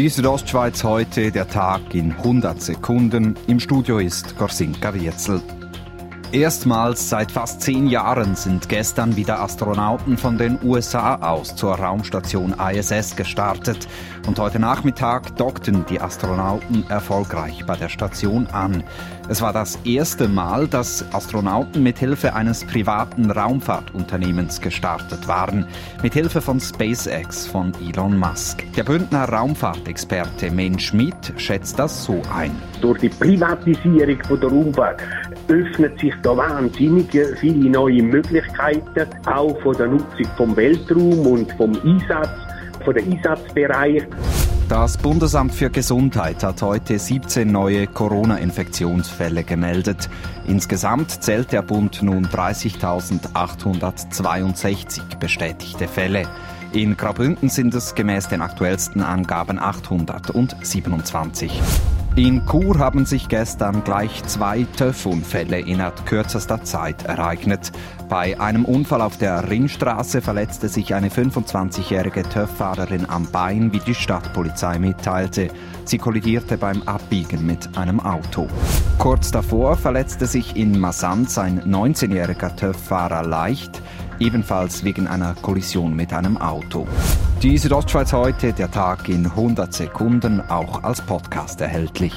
Die Südostschweiz heute, der Tag in 100 Sekunden. Im Studio ist Gorsinka Wirzel. Erstmals seit fast zehn Jahren sind gestern wieder Astronauten von den USA aus zur Raumstation ISS gestartet. Und heute Nachmittag dockten die Astronauten erfolgreich bei der Station an. Es war das erste Mal, dass Astronauten mit Hilfe eines privaten Raumfahrtunternehmens gestartet waren. Mit Hilfe von SpaceX von Elon Musk. Der Bündner Raumfahrtexperte Men Schmidt schätzt das so ein. Durch die Privatisierung von der Raumfahrt öffnet sich da wahnsinnig viele neue Möglichkeiten, auch von der Nutzung vom Weltraum und vom Einsatz, von der Einsatzbereich. Das Bundesamt für Gesundheit hat heute 17 neue Corona-Infektionsfälle gemeldet. Insgesamt zählt der Bund nun 30.862 bestätigte Fälle. In Graubünden sind es gemäß den aktuellsten Angaben 827. In Chur haben sich gestern gleich zwei TÜV-Unfälle innerhalb kürzester Zeit ereignet. Bei einem Unfall auf der Ringstraße verletzte sich eine 25-jährige TÜV-Fahrerin am Bein, wie die Stadtpolizei mitteilte. Sie kollidierte beim Abbiegen mit einem Auto. Kurz davor verletzte sich in Masanz ein 19-jähriger TÜV-Fahrer leicht, ebenfalls wegen einer Kollision mit einem Auto. Die Südostschweiz heute, der Tag in 100 Sekunden, auch als Podcast erhältlich.